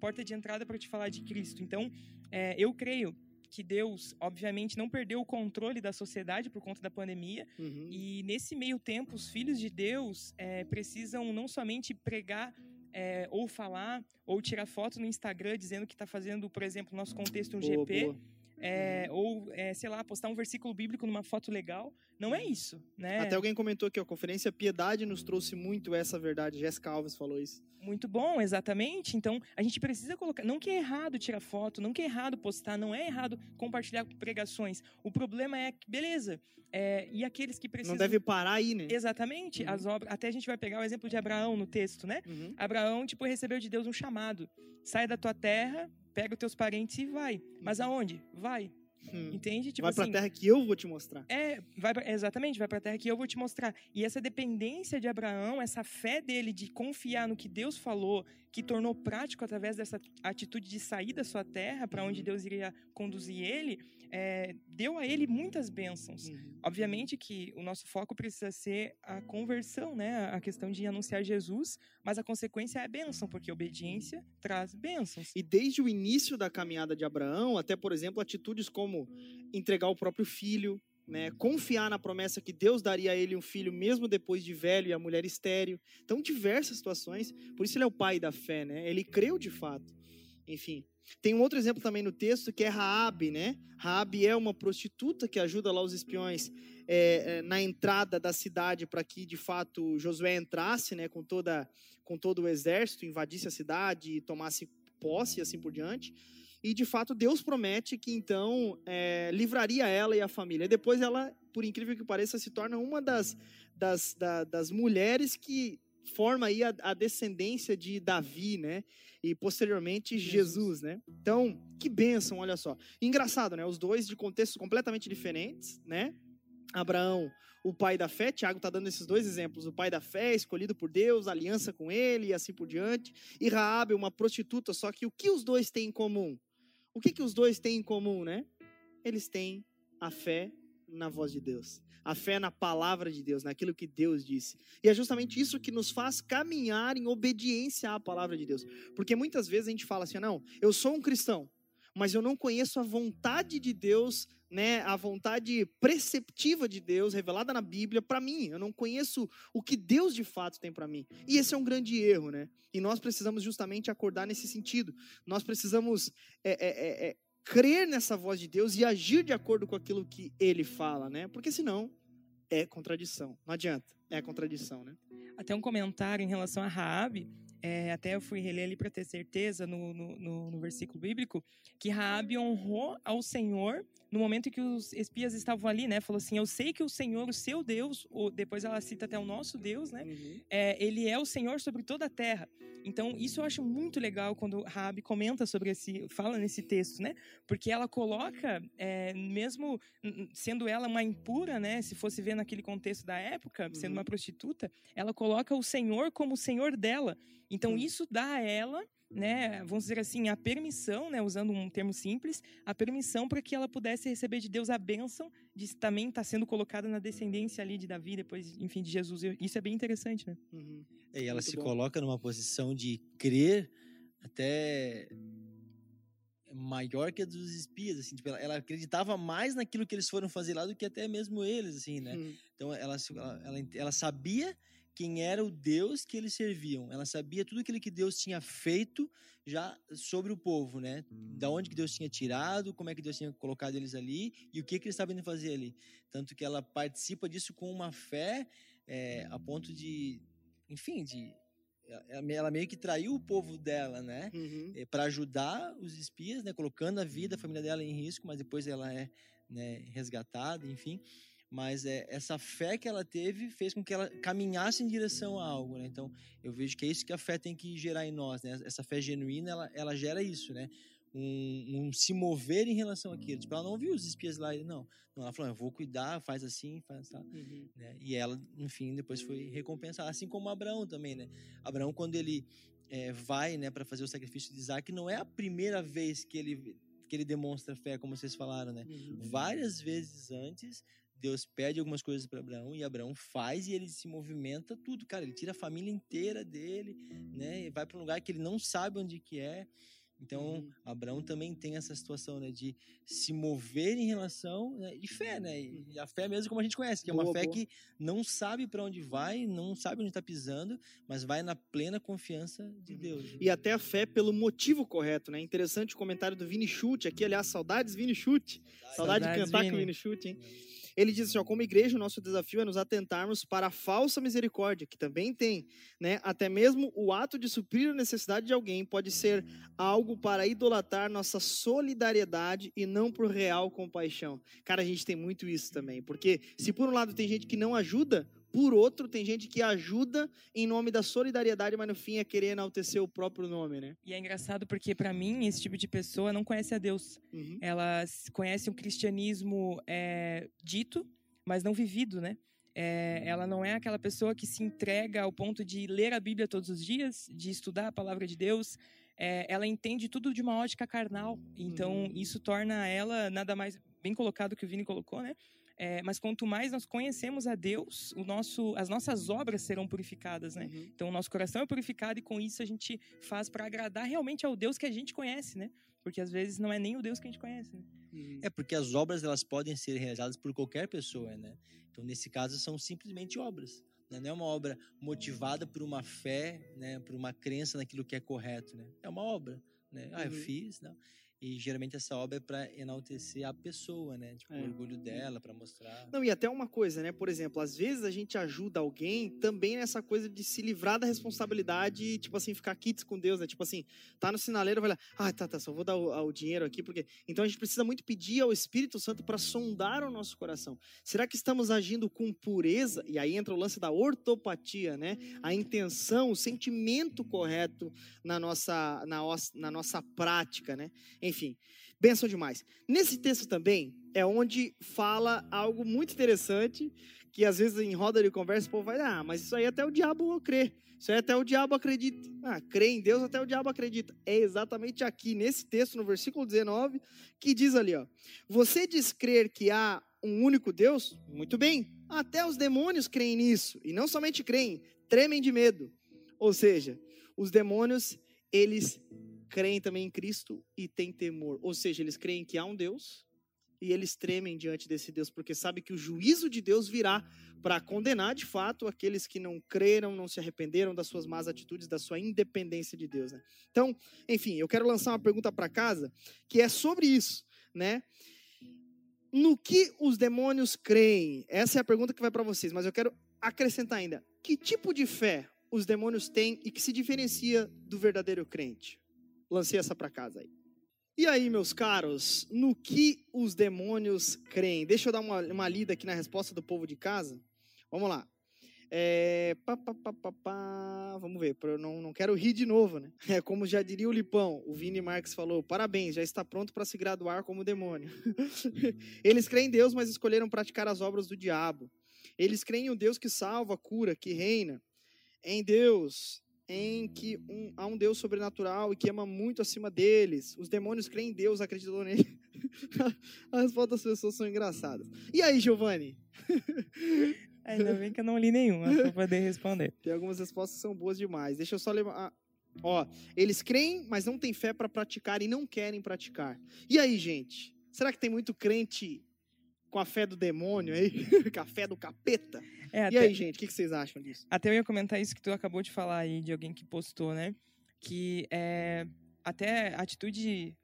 porta de entrada para te falar de Cristo. Então, é, eu creio que Deus, obviamente, não perdeu o controle da sociedade por conta da pandemia. Uhum. E nesse meio tempo, os filhos de Deus é, precisam não somente pregar é, ou falar, ou tirar foto no Instagram dizendo que está fazendo, por exemplo, no nosso contexto um boa, GP. Boa. É, uhum. ou, é, sei lá, postar um versículo bíblico numa foto legal. Não é isso, né? Até alguém comentou aqui, a conferência Piedade nos trouxe muito essa verdade. Jéssica Alves falou isso. Muito bom, exatamente. Então, a gente precisa colocar. Não que é errado tirar foto, não que é errado postar, não é errado compartilhar pregações. O problema é que, beleza, é, e aqueles que precisam. Não deve parar aí, né? Exatamente. Uhum. As obras. Até a gente vai pegar o exemplo de Abraão no texto, né? Uhum. Abraão, tipo, recebeu de Deus um chamado. Sai da tua terra, pega os teus parentes e vai. Mas uhum. aonde? Vai. Hum. Entende? Tipo vai assim, pra terra que eu vou te mostrar. É, vai pra, exatamente, vai pra terra que eu vou te mostrar. E essa dependência de Abraão, essa fé dele de confiar no que Deus falou, que tornou prático através dessa atitude de sair da sua terra para onde uhum. Deus iria conduzir ele, é, deu a ele muitas bênçãos. Uhum. Obviamente que o nosso foco precisa ser a conversão, né? A questão de anunciar Jesus, mas a consequência é a bênção, porque obediência traz bênçãos. E desde o início da caminhada de Abraão, até, por exemplo, atitudes como entregar o próprio filho, né, confiar na promessa que Deus daria a ele um filho mesmo depois de velho e a mulher estéril. Então, diversas situações. Por isso ele é o pai da fé, né? Ele creu de fato. Enfim. Tem um outro exemplo também no texto que é Raabe, né? Raabe é uma prostituta que ajuda lá os espiões é, na entrada da cidade para que de fato Josué entrasse, né? Com toda com todo o exército, invadisse a cidade e tomasse posse e assim por diante. E de fato Deus promete que então é, livraria ela e a família. Depois ela, por incrível que pareça, se torna uma das, das, da, das mulheres que forma aí a, a, descendência de Davi, né? E posteriormente Jesus. Né? Então, que bênção, olha só. Engraçado, né? Os dois de contextos completamente diferentes, né? Abraão, o pai da fé, Tiago está dando esses dois exemplos, o pai da fé, escolhido por Deus, aliança com ele e assim por diante, e Raabe, uma prostituta, só que o que os dois têm em comum? O que, que os dois têm em comum, né? Eles têm a fé na voz de Deus, a fé na palavra de Deus, naquilo que Deus disse. E é justamente isso que nos faz caminhar em obediência à palavra de Deus. Porque muitas vezes a gente fala assim: não, eu sou um cristão, mas eu não conheço a vontade de Deus, né, a vontade preceptiva de Deus revelada na Bíblia para mim. Eu não conheço o que Deus de fato tem para mim. E esse é um grande erro, né? E nós precisamos justamente acordar nesse sentido. Nós precisamos é, é, é, é, crer nessa voz de Deus e agir de acordo com aquilo que Ele fala, né? Porque senão é contradição. Não adianta, é contradição, né? Até um comentário em relação a Raabe é, até eu fui reler ali para ter certeza no, no, no, no, versículo bíblico, que Raabe honrou ao Senhor no momento em que os espias estavam ali, né? Falou assim: Eu sei que o Senhor, o seu Deus, ou depois ela cita até o nosso Deus, né? Uhum. É, ele é o Senhor sobre toda a terra. Então, isso eu acho muito legal quando Raabe comenta sobre esse, fala nesse texto, né? Porque ela coloca, é, mesmo sendo ela uma impura, né? Se fosse ver naquele contexto da época, sendo uhum. uma prostituta, ela coloca o Senhor como o Senhor dela. Então, isso dá a ela, né, vamos dizer assim, a permissão, né, usando um termo simples, a permissão para que ela pudesse receber de Deus a bênção de também estar tá sendo colocada na descendência ali de Davi, depois, enfim, de Jesus. Isso é bem interessante, né? Uhum. É, e ela Muito se bom. coloca numa posição de crer até maior que a dos espias, assim, tipo, ela, ela, acreditava mais naquilo que eles foram fazer lá do que até mesmo eles, assim, né? Uhum. Então ela, ela, ela, ela sabia quem era o Deus que eles serviam. Ela sabia tudo aquilo que Deus tinha feito já sobre o povo, né? Da onde que Deus tinha tirado, como é que Deus tinha colocado eles ali e o que que eles estavam indo fazer ali. Tanto que ela participa disso com uma fé é, a ponto de, enfim, de ela, meio que traiu o povo dela, né? Uhum. É, para ajudar os espias, né? Colocando a vida, a família dela em risco, mas depois ela é né, resgatada, enfim. Mas é, essa fé que ela teve fez com que ela caminhasse em direção a algo, né? Então, eu vejo que é isso que a fé tem que gerar em nós, né? Essa fé genuína, ela, ela gera isso, né? Um, um, se mover em relação àquilo. Tipo, ela não viu os espias lá, não. não ela falou, eu vou cuidar, faz assim, faz assim. Uhum. Né? E ela, enfim, depois foi recompensada. Assim como Abraão também, né? Abraão, quando ele é, vai né, para fazer o sacrifício de Isaac, não é a primeira vez que ele, que ele demonstra fé, como vocês falaram, né? Uhum. Várias vezes antes, Deus pede algumas coisas para Abraão e Abraão faz e ele se movimenta tudo, cara. Ele tira a família inteira dele, né? E vai para um lugar que ele não sabe onde que é. Então, uhum. Abraão também tem essa situação, né, de se mover em relação né, de fé, né? E uhum. a fé mesmo como a gente conhece, que é uma fé boa. que não sabe para onde vai, não sabe onde está pisando, mas vai na plena confiança de uhum. Deus. Né? E até a fé pelo motivo correto, né? Interessante o comentário do Vini Chute aqui, aliás, saudades Vini Chute. Saudade, Saudade de cantar Vini. com o Vini Chute, hein? Ele diz assim, ó, como igreja, o nosso desafio é nos atentarmos para a falsa misericórdia, que também tem, né? Até mesmo o ato de suprir a necessidade de alguém pode ser algo para idolatrar nossa solidariedade e não por real compaixão. Cara, a gente tem muito isso também, porque se por um lado tem gente que não ajuda, por outro, tem gente que ajuda em nome da solidariedade, mas no fim é querer enaltecer o próprio nome, né? E é engraçado porque, para mim, esse tipo de pessoa não conhece a Deus. Uhum. Ela conhece um cristianismo é, dito, mas não vivido, né? É, ela não é aquela pessoa que se entrega ao ponto de ler a Bíblia todos os dias, de estudar a palavra de Deus. É, ela entende tudo de uma ótica carnal. Então, uhum. isso torna ela nada mais bem colocado que o Vini colocou, né? É, mas quanto mais nós conhecemos a Deus, o nosso, as nossas obras serão purificadas, né? Uhum. Então o nosso coração é purificado e com isso a gente faz para agradar realmente ao Deus que a gente conhece, né? Porque às vezes não é nem o Deus que a gente conhece. Né? Uhum. É porque as obras elas podem ser realizadas por qualquer pessoa, né? Então nesse caso são simplesmente obras. Né? Não é uma obra motivada por uma fé, né? Por uma crença naquilo que é correto, né? É uma obra, né? Ah, eu uhum. fiz, não. E geralmente essa obra é para enaltecer a pessoa, né? Tipo, é. o orgulho dela, para mostrar. Não, e até uma coisa, né? Por exemplo, às vezes a gente ajuda alguém também nessa coisa de se livrar da responsabilidade e, tipo assim, ficar kits com Deus, né? Tipo assim, tá no sinaleiro, vai lá, ah, tá, tá, só vou dar o, o dinheiro aqui, porque. Então a gente precisa muito pedir ao Espírito Santo para sondar o nosso coração. Será que estamos agindo com pureza? E aí entra o lance da ortopatia, né? A intenção, o sentimento correto na nossa, na, na nossa prática, né? Enfim, enfim, benção demais. Nesse texto também é onde fala algo muito interessante, que às vezes em roda de conversa o povo vai, ah, mas isso aí até o diabo crê. Isso aí até o diabo acredita. Ah, crê em Deus, até o diabo acredita. É exatamente aqui, nesse texto, no versículo 19, que diz ali, ó. Você diz crer que há um único Deus? Muito bem. Até os demônios creem nisso. E não somente creem, tremem de medo. Ou seja, os demônios, eles creem também em Cristo e têm temor. Ou seja, eles creem que há um Deus e eles tremem diante desse Deus, porque sabem que o juízo de Deus virá para condenar de fato aqueles que não creram, não se arrependeram das suas más atitudes, da sua independência de Deus. Né? Então, enfim, eu quero lançar uma pergunta para casa que é sobre isso, né? No que os demônios creem? Essa é a pergunta que vai para vocês, mas eu quero acrescentar ainda. Que tipo de fé os demônios têm e que se diferencia do verdadeiro crente? Lancei essa para casa aí. E aí, meus caros, no que os demônios creem? Deixa eu dar uma, uma lida aqui na resposta do povo de casa. Vamos lá. É, pá, pá, pá, Vamos ver, eu não, não quero rir de novo, né? É como já diria o Lipão, o Vini Marques falou: parabéns, já está pronto para se graduar como demônio. Eles creem em Deus, mas escolheram praticar as obras do diabo. Eles creem em um Deus que salva, cura, que reina. Em Deus, em que um, há um Deus sobrenatural e que ama muito acima deles. Os demônios creem em Deus, acreditam nele. As respostas das pessoas são engraçadas. E aí, Giovanni? Ainda bem que eu não li nenhuma para poder responder. Tem algumas respostas que são boas demais. Deixa eu só lembrar. Ah, ó, eles creem, mas não têm fé para praticar e não querem praticar. E aí, gente? Será que tem muito crente com a fé do demônio aí, com a fé do capeta. É, e até, aí, gente, o que, que, vocês acham disso? Até eu ia comentar isso que tu acabou de falar aí, de alguém que postou, né? Que é, até atitude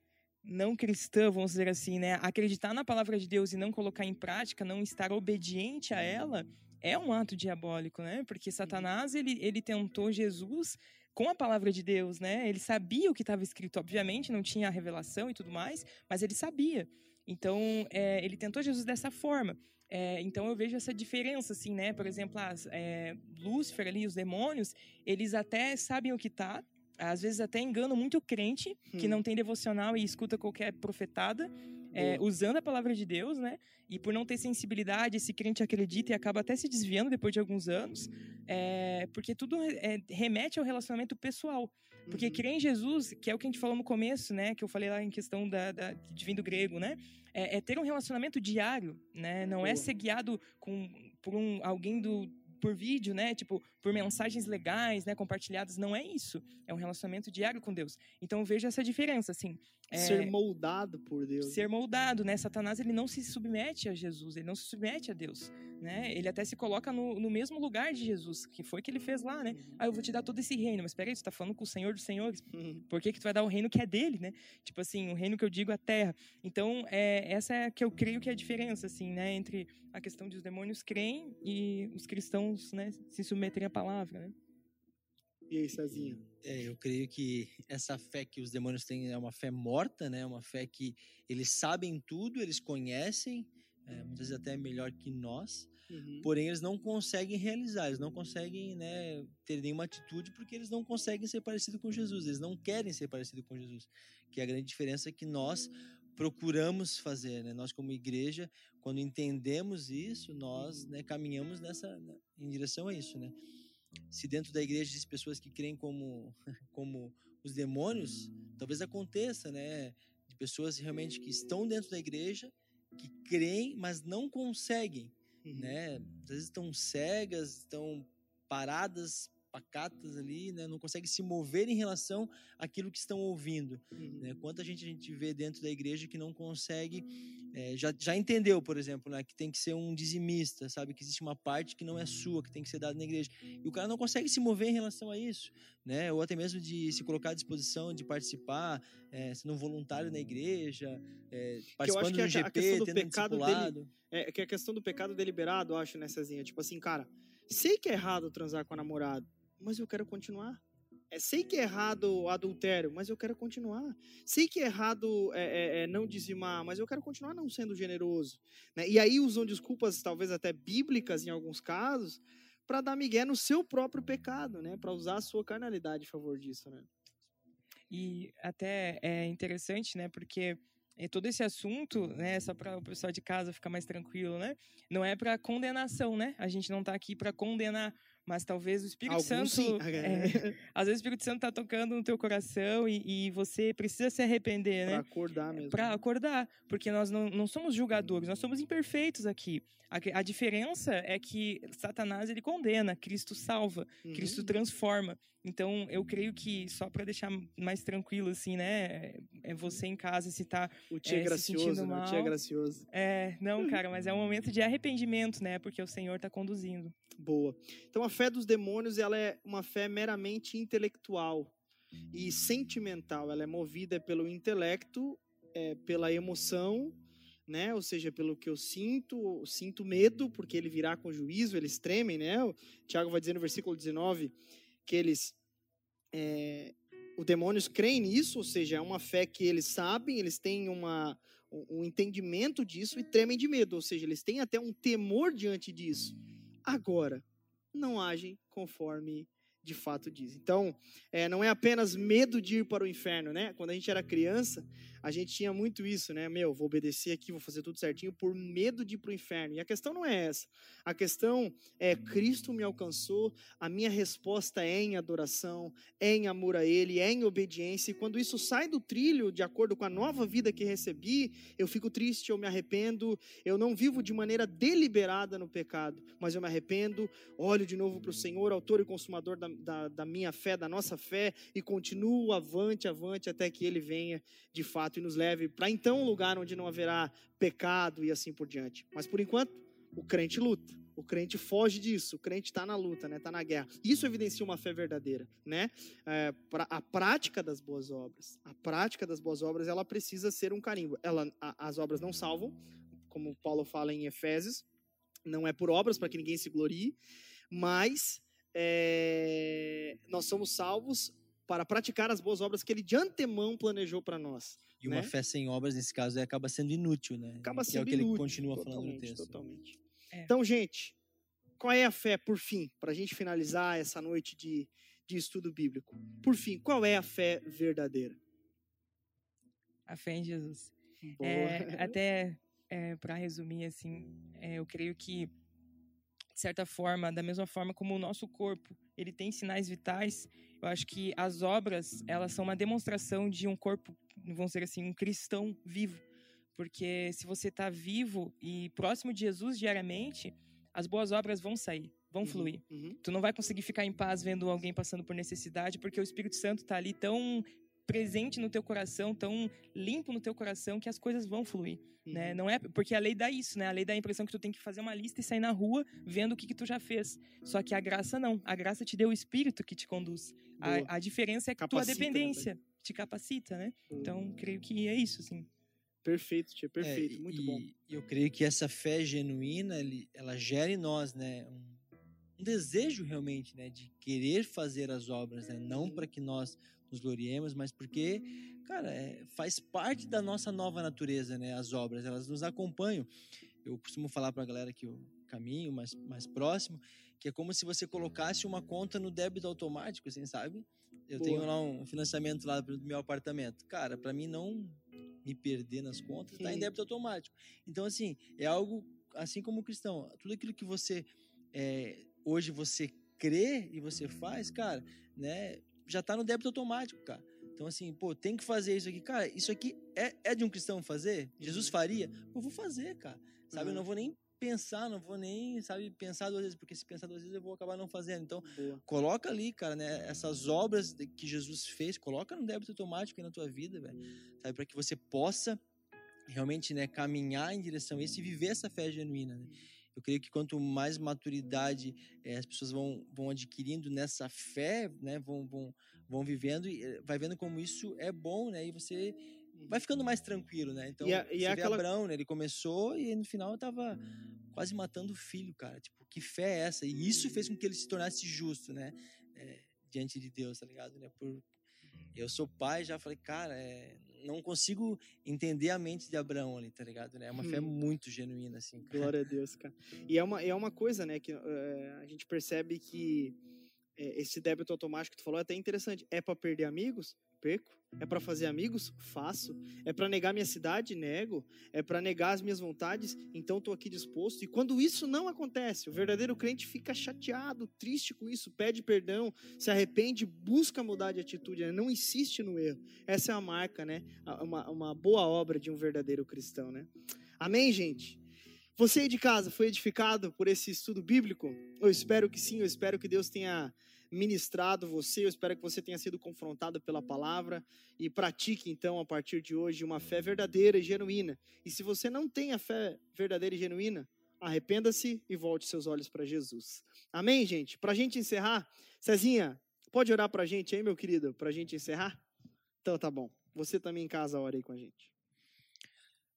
não cristã, vamos dizer assim, né? Acreditar na palavra de Deus e não colocar em prática, não estar obediente a ela, é um ato diabólico, né? Porque Satanás ele, ele tentou Jesus com a palavra de Deus, né? Ele sabia o que estava escrito, obviamente não tinha a revelação e tudo mais, mas ele sabia. Então é, ele tentou Jesus dessa forma. É, então eu vejo essa diferença, assim, né? Por exemplo, as, é, Lúcifer ali, os demônios, eles até sabem o que tá, às vezes até enganam muito o crente que Hum. não tem devocional e escuta qualquer profetada, é, usando a palavra de Deus, né? E por não ter sensibilidade, esse crente acredita e acaba até se desviando depois de alguns anos, é, porque tudo é, remete ao relacionamento pessoal. Porque Uhum. crer em Jesus, que é o que a gente falou no começo, né? Que eu falei lá em questão da, da, de vir do grego, né? É, é ter um relacionamento diário, né? Não é ser guiado com, por um, alguém do por vídeo, né? Tipo, por mensagens legais, né? Compartilhadas. Não é isso. É um relacionamento diário com Deus. Então eu vejo essa diferença, assim. É, Ser moldado por Deus. ser moldado, né? Satanás ele não se submete a Jesus, ele não se submete a Deus, né? Ele até se coloca no, no mesmo lugar de Jesus, que foi que ele fez lá, né? Uhum. Ah, eu vou te dar todo esse reino, mas peraí, você tá falando com o Senhor dos Senhores, Uhum. por que que tu vai dar o reino que é dele, né? Tipo assim, o reino que eu digo é a terra. Então, é, essa é a que eu creio que é a diferença, assim, né? Entre a questão de os demônios creem e os cristãos, né? Se submeterem à palavra, né? E aí, Cezinha? É, eu creio que essa fé que os demônios têm é uma fé morta, né? Uma fé que eles sabem tudo, eles conhecem, é, muitas vezes até melhor que nós, Uhum. porém eles não conseguem realizar, eles não conseguem né, ter nenhuma atitude porque eles não conseguem ser parecidos com Jesus, eles não querem ser parecidos com Jesus, que é a grande diferença que nós procuramos fazer, né? Nós como igreja, quando entendemos isso, nós né, caminhamos nessa né, em direção a isso, né? Se dentro da igreja existem pessoas que creem como como os demônios, talvez aconteça, né? De pessoas realmente que estão dentro da igreja, que creem, mas não conseguem Uhum. né? Às vezes estão cegas, estão paradas, pacatas ali, né? Não conseguem se mover em relação àquilo que estão ouvindo, Uhum. né? Quanta gente a gente vê dentro da igreja que não consegue, eh, já, já entendeu, por exemplo, né? Que tem que ser um dizimista, sabe? Que existe uma parte que não é sua, que tem que ser dada na igreja. E o cara não consegue se mover em relação a isso, né? Ou até mesmo de se colocar à disposição de participar, eh, sendo um voluntário na igreja, eh, participando que a- do a questão GP, do tendo pecado dele- discipulado. É que a questão do pecado deliberado, eu acho, né, Cezinha? Tipo assim, cara, sei que é errado transar com a namorada, mas eu quero continuar. É, sei que é errado adultério, mas eu quero continuar. Sei que é errado é, é, é, não dizimar, mas eu quero continuar não sendo generoso. né? E aí usam desculpas, talvez até bíblicas em alguns casos, para dar migué no seu próprio pecado, né? Para usar a sua carnalidade a favor disso, né? E até é interessante, né? Porque é, todo esse assunto, né? Só para o pessoal de casa ficar mais tranquilo, né? Não é para condenação, né? A gente não tá aqui para condenar, mas talvez o Espírito Alguns Santo. sim. é, às vezes o Espírito Santo tá tocando no teu coração e, e você precisa se arrepender, Para né? acordar mesmo. Para acordar, porque nós não, não somos julgadores, nós somos imperfeitos aqui. A, a diferença é que Satanás ele condena, Cristo salva. Uhum. Cristo transforma. Então, eu creio que, só para deixar mais tranquilo, assim, né? É você em casa, se tá. O tio é, é, se gracioso, né? O tio é gracioso. É, não, cara, mas é um momento de arrependimento, né? Porque o Senhor tá conduzindo. Boa. Então a fé dos demônios ela é uma fé meramente intelectual e sentimental. Ela é movida pelo intelecto, é, pela emoção, né? Ou seja, pelo que eu sinto, sinto medo porque ele virá com juízo, eles tremem, né? O Tiago vai dizer no versículo 19 que eles é, os demônios creem nisso, ou seja, é uma fé que eles sabem, eles têm uma, um um entendimento disso e tremem de medo, ou seja, eles têm até um temor diante disso. Agora, não agem conforme de fato diz. Então, é, não é apenas medo de ir para o inferno, né? Quando a gente era criança, a gente tinha muito isso, né? Meu, vou obedecer aqui, vou fazer tudo certinho por medo de ir para o inferno. E a questão não é essa. A questão é Cristo me alcançou, a minha resposta é em adoração, é em amor a Ele, é em obediência. E quando isso sai do trilho, de acordo com a nova vida que recebi, eu fico triste, eu me arrependo, eu não vivo de maneira deliberada no pecado, mas eu me arrependo, olho de novo para o Senhor, autor e consumador da, da, da minha fé, da nossa fé, e continuo avante, avante, até que Ele venha de fato e nos leve para então um lugar onde não haverá pecado e assim por diante. Mas por enquanto, o crente luta. O crente foge disso, o crente está na luta, né? Está na guerra. Isso evidencia uma fé verdadeira, né? É, pra, a prática das boas obras, a prática das boas obras, ela precisa ser um carimbo. Ela, a, as obras não salvam, como Paulo fala em Efésios, Não é por obras para que ninguém se glorie, mas é, nós somos salvos para praticar as boas obras que ele de antemão planejou para nós. E uma né? fé sem obras, nesse caso, é, acaba sendo inútil, né? Acaba que sendo é o que ele inútil, continua falando no texto. Totalmente. É. Então, gente, qual é a fé, por fim, para a gente finalizar essa noite de, de estudo bíblico? Por fim, qual é a fé verdadeira? A fé em Jesus. É, até para resumir, assim, é, eu creio que, de certa forma, da mesma forma como o nosso corpo, ele tem sinais vitais, eu acho que as obras, elas são uma demonstração de um corpo, vamos dizer assim, um cristão vivo. Porque se você está vivo e próximo de Jesus diariamente, as boas obras vão sair, vão Uhum, fluir. uhum. Tu não vai conseguir ficar em paz vendo alguém passando por necessidade, porque o Espírito Santo tá ali tão presente no teu coração, tão limpo no teu coração que as coisas vão fluir, né? Uhum. Não é porque a lei dá isso, né? A lei dá a impressão que tu tem que fazer uma lista e sair na rua vendo o que que tu já fez. Só que a graça não. A graça te deu o Espírito que te conduz. A, a diferença é que tua Capacita, né, dependência te capacita, né? Então, creio que é isso, assim. Perfeito, tia, É, perfeito, e- muito e bom. Eu creio que essa fé genuína, ele- ela gera em nós, né, um, um desejo realmente, né, de querer fazer as obras, né, não Uhum. para que nós nos gloriemos, mas porque, cara, é, faz parte da nossa nova natureza, né, as obras, elas nos acompanham. Eu costumo falar para a galera que o caminho mais, mais próximo, que é como se você colocasse uma conta no débito automático, assim, sabe? Eu Boa. tenho lá um financiamento lá do meu apartamento. Cara, para mim não me perder nas contas, tá em débito automático. Então, assim, é algo, assim como o cristão, tudo aquilo que você, é, hoje você crê e você faz, cara, né, já tá no débito automático, cara. Então, assim, pô, tem que fazer isso aqui. Cara, isso aqui é, é de um cristão fazer? Jesus faria? Pô, vou fazer, cara. Sabe, eu Uhum. não vou nem pensar, não vou nem, sabe, pensar duas vezes, porque se pensar duas vezes eu vou acabar não fazendo. Então, Boa. coloca ali, cara, né, essas obras que Jesus fez, coloca no débito automático aí na tua vida, velho. Sabe, para que você possa realmente, né, caminhar em direção a isso e viver essa fé genuína, né? Eu creio que quanto mais maturidade eh, as pessoas vão, vão adquirindo nessa fé, né, vão, vão, vão vivendo e eh, vai vendo como isso é bom, né, e você vai ficando mais tranquilo, né? Então, E a- e aquela- Abraão, né, ele começou e no final tava quase matando o filho, cara. Tipo, que fé é essa? E isso fez com que ele se tornasse justo, né? É, diante de Deus, tá ligado? Né? Por, eu sou pai, já falei, cara, é, não consigo entender a mente de Abraão ali, tá ligado? Né? É uma fé Hum. muito genuína, assim. cara. Glória a Deus, cara. E é uma, é uma coisa, né, que eh, a gente percebe que eh, esse débito automático que tu falou é até interessante. É para perder amigos? Perco. É para fazer amigos? Faço. É para negar minha cidade? Nego. É para negar as minhas vontades? Então estou aqui disposto. E quando isso não acontece, o verdadeiro crente fica chateado, triste com isso, pede perdão, se arrepende, busca mudar de atitude, né? não insiste no erro. Essa é a marca, né? Uma, uma boa obra de um verdadeiro cristão, né? Amém, gente? Você aí de casa foi edificado por esse estudo bíblico? Eu espero que sim, eu espero que Deus tenha ministrado você, eu espero que você tenha sido confrontado pela palavra e pratique então a partir de hoje uma fé verdadeira e genuína. E se você não tem a fé verdadeira e genuína, arrependa-se e volte seus olhos para Jesus. Amém, gente? Para a gente encerrar, Cezinha, pode orar para a gente aí, meu querido, para a gente encerrar? Então tá bom. Você também em casa, ora aí com a gente.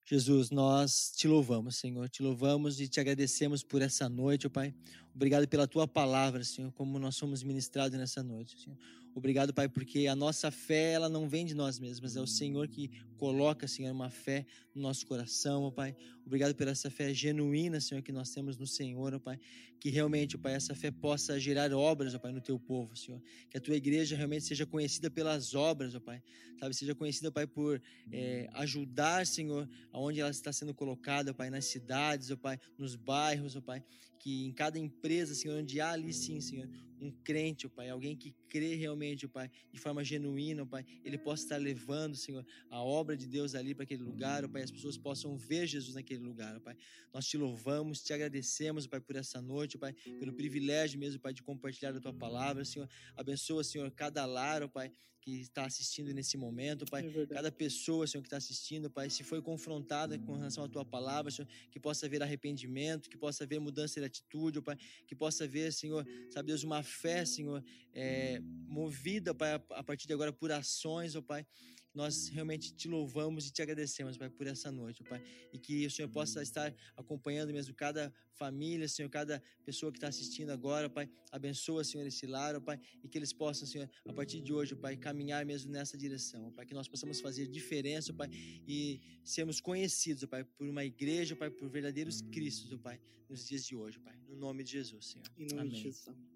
Jesus, nós te louvamos, Senhor, te louvamos e te agradecemos por essa noite, ó Pai. Obrigado pela tua palavra, Senhor, como nós somos ministrados nessa noite, Senhor. Obrigado, Pai, porque a nossa fé, ela não vem de nós mesmos, é o Senhor que coloca, Senhor, uma fé no nosso coração, ó Pai. Obrigado por essa fé genuína, Senhor, que nós temos no Senhor, ó Pai. Que realmente, ó Pai, essa fé possa gerar obras, ó Pai, no teu povo, Senhor. Que a tua igreja realmente seja conhecida pelas obras, ó Pai. Sabe, seja conhecida, Pai, por eh, ajudar, Senhor, aonde ela está sendo colocada, ó Pai, nas cidades, ó Pai, nos bairros, ó Pai, que em cada empresa, Senhor, onde há ali sim, Senhor, um crente, ó Pai, alguém que crê realmente, ó Pai, de forma genuína, ó Pai, ele possa estar levando, Senhor, a obra de Deus ali para aquele lugar, ó Pai, as pessoas possam ver Jesus naquele lugar, ó Pai. Nós te louvamos, te agradecemos, ó Pai, por essa noite, ó Pai, pelo privilégio mesmo, Pai, de compartilhar a tua palavra, Senhor. Abençoa, Senhor, cada lar, ó Pai, que está assistindo nesse momento, Pai. É. Cada pessoa, Senhor, que está assistindo, Pai, se foi confrontada com relação à tua palavra, Senhor, que possa haver arrependimento, que possa haver mudança de atitude, Pai, que possa haver, Senhor, sabe Deus, uma fé, Senhor, é, movida, Pai, a, a partir de agora por ações, ó Pai, nós realmente te louvamos e te agradecemos, Pai, por essa noite, Pai. E que o Senhor possa estar acompanhando mesmo cada família, Senhor, cada pessoa que está assistindo agora, Pai. Abençoa, Senhor, esse lar, Pai, e que eles possam, Senhor, a partir de hoje, Pai, caminhar mesmo nessa direção, Pai. Que nós possamos fazer diferença, Pai, e sermos conhecidos, Pai, por uma igreja, Pai, por verdadeiros Cristos, Pai, nos dias de hoje, Pai. No nome de Jesus, Senhor. Em nome Amém. de Jesus. Amém,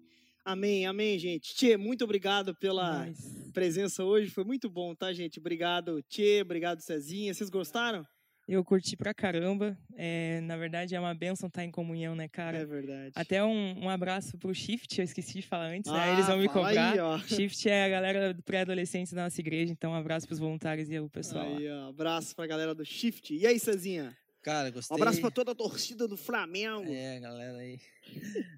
amém, gente. Tchê, muito obrigado pela Mas presença hoje. Foi muito bom, tá, gente? Obrigado, Tchê. Obrigado, Cezinha. Vocês gostaram? eu curti pra caramba. É, na verdade, é uma bênção estar em comunhão, né, cara? É verdade. Até um, um abraço pro Shift, eu esqueci de falar antes, né? Ah, Eles vão me cobrar. Aí, ó. Shift é a galera do pré-adolescente da nossa igreja, então um abraço pros voluntários e ao pessoal. Aí, ó. Abraço pra galera do Shift. E aí, Cezinha? Cara, Um gostei. abraço pra toda a torcida do Flamengo. É, galera aí.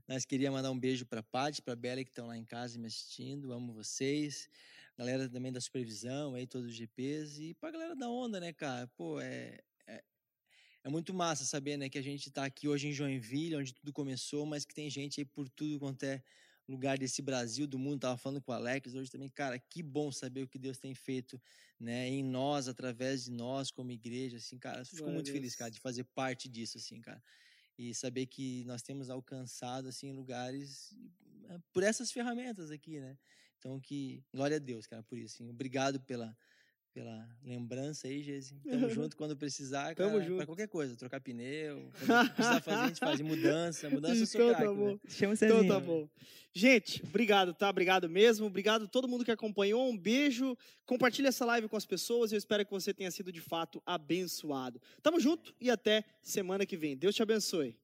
Nós queria mandar um beijo pra Paty, pra Bela que estão lá em casa me assistindo. Amo vocês. Galera também da supervisão, aí todos os GPs e pra galera da onda, né, cara? Pô, é é, é muito massa saber, né, que a gente tá aqui hoje em Joinville, onde tudo começou, mas que tem gente aí por tudo quanto é lugar desse Brasil, do mundo. Tava falando com o Alex hoje também, cara, que bom saber o que Deus tem feito, né, em nós, através de nós como igreja, assim, cara. Fico Glória muito feliz, cara, de fazer parte disso, assim, cara e saber que nós temos alcançado assim lugares eh, por essas ferramentas aqui, né? Então que glória a Deus, cara, por isso. Assim, obrigado pela pela lembrança aí, Gesi. Tamo junto quando precisar, Tamo cara, junto. pra qualquer coisa, trocar pneu, quando precisar fazer, a gente faz mudança, mudança eu sou Então craque, tá né? bom. Chama o Então Cezinha. tá bom. Gente, obrigado, tá? Obrigado mesmo. Obrigado a todo mundo que acompanhou. Um beijo. Compartilhe essa live com as pessoas. Eu espero que você tenha sido de fato abençoado. Tamo junto e até semana que vem. Deus te abençoe.